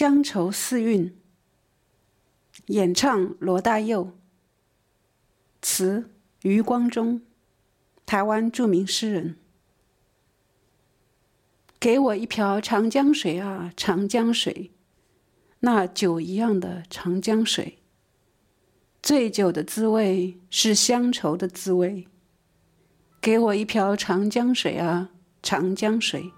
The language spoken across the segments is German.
乡愁四韵，演唱罗大佑，词余光中，台湾著名诗人。给我一瓢长江水啊，长江水，那酒一样的长江水。醉酒的滋味是乡愁的滋味。给我一瓢长江水啊，长江水。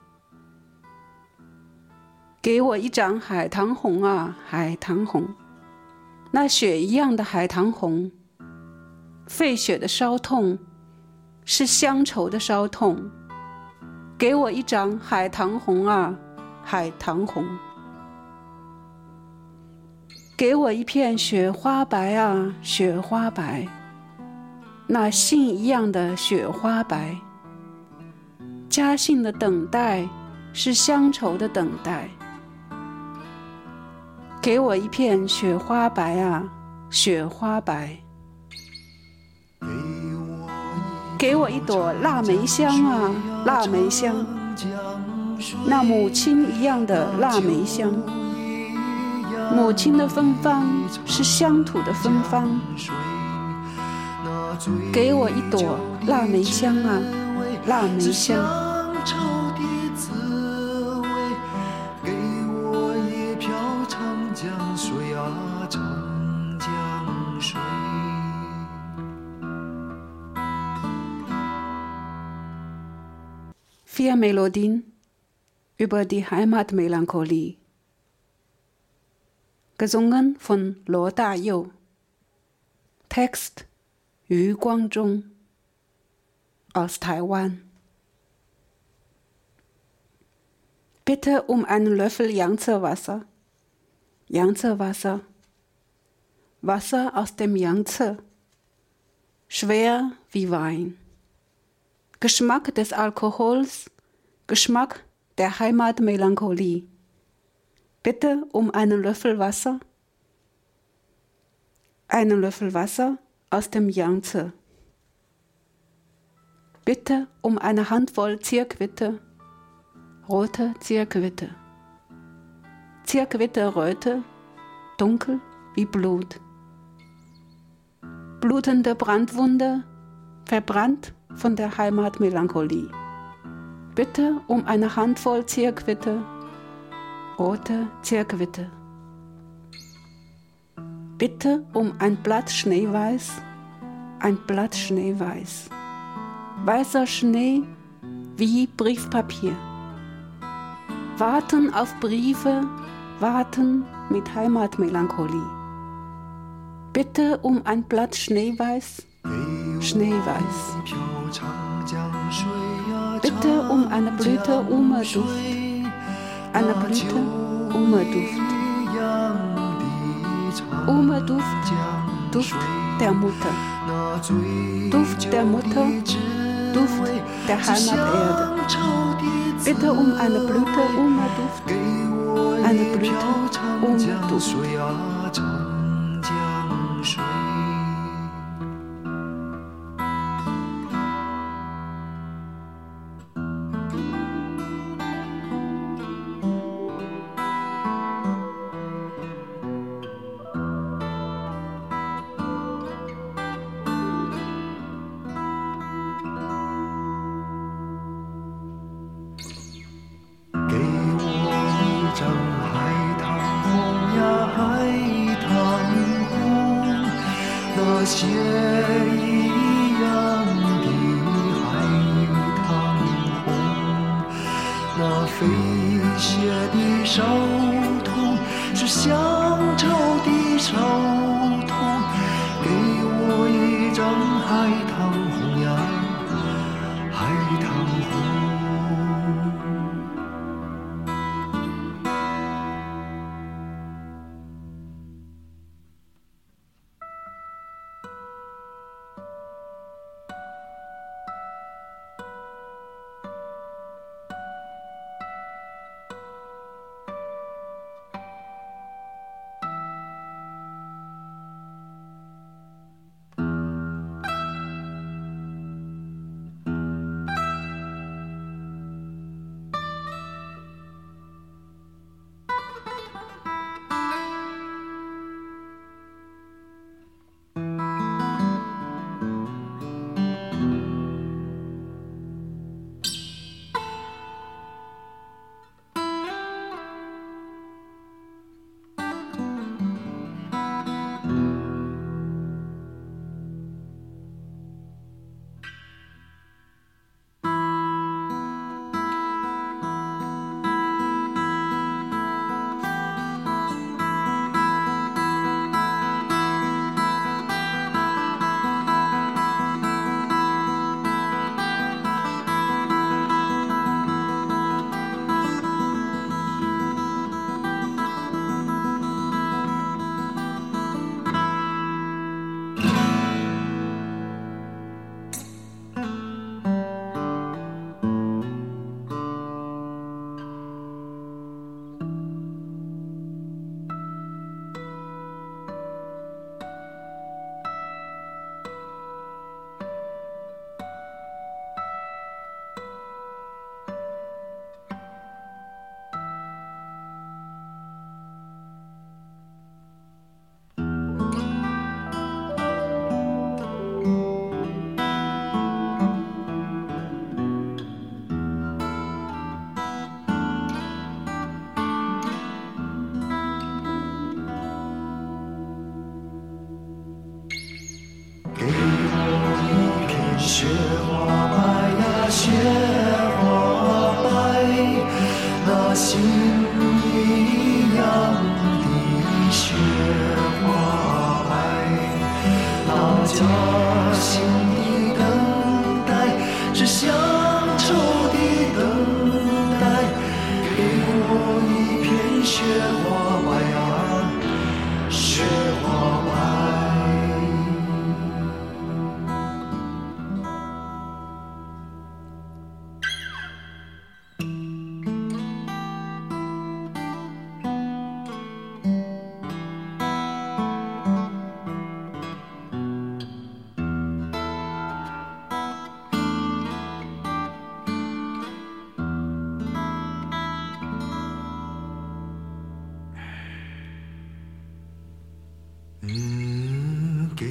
给我一掌海棠红啊，海棠红，那雪一样的海棠红。沸血的烧痛，是乡愁的烧痛。给我一掌海棠红啊，海棠红。给我一片雪花白啊，雪花白。那信一样的雪花白。家信的等待，是乡愁的等待。给我一片雪花白啊，雪花白。给我一朵腊梅香啊，腊梅香，那母亲一样的腊梅香。母亲的芬芳是乡土的芬芳。给我一朵腊梅香啊，腊梅香。Vier Melodien über die Heimatmelancholie. Gesungen von Lo Da Yu. Text Yu Guangzhong aus Taiwan. Bitte um einen Löffel Yangtze-Wasser. Yangtze-Wasser. Wasser aus dem Yangtze. Schwer wie Wein. Geschmack des Alkohols, Geschmack der Heimatmelancholie. Bitte um einen Löffel Wasser. Einen Löffel Wasser aus dem Yangtze. Bitte um eine Handvoll Zierquitte, rote Zierquitte. Zierquitte röte, dunkel wie Blut. Blutende Brandwunde, verbrannt von der Heimatmelancholie. Bitte um eine Handvoll Zierquitte, rote Zierquitte. Bitte um ein Blatt Schneeweiß, ein Blatt Schneeweiß. Weißer Schnee wie Briefpapier. Warten auf Briefe, warten mit Heimatmelancholie. Bitte um ein Blatt Schneeweiß, Schneeweiß. Bitte um eine Blüte Umerduft, eine Blüte Umerduft. Umerduft, Duft der Mutter. Duft der Mutter, Duft der Heimaterde. Bitte um eine Blüte Umerduft, eine Blüte Umerduft. 血一样的海棠红，那飞雪的烧痛，是乡愁的愁。嗯，给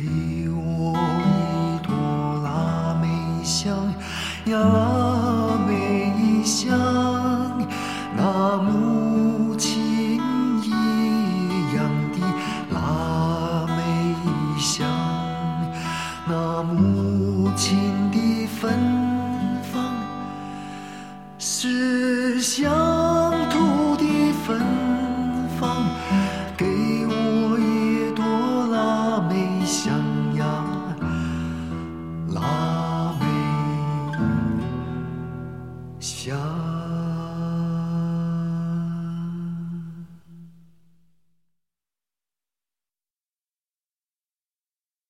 我一朵腊梅香呀，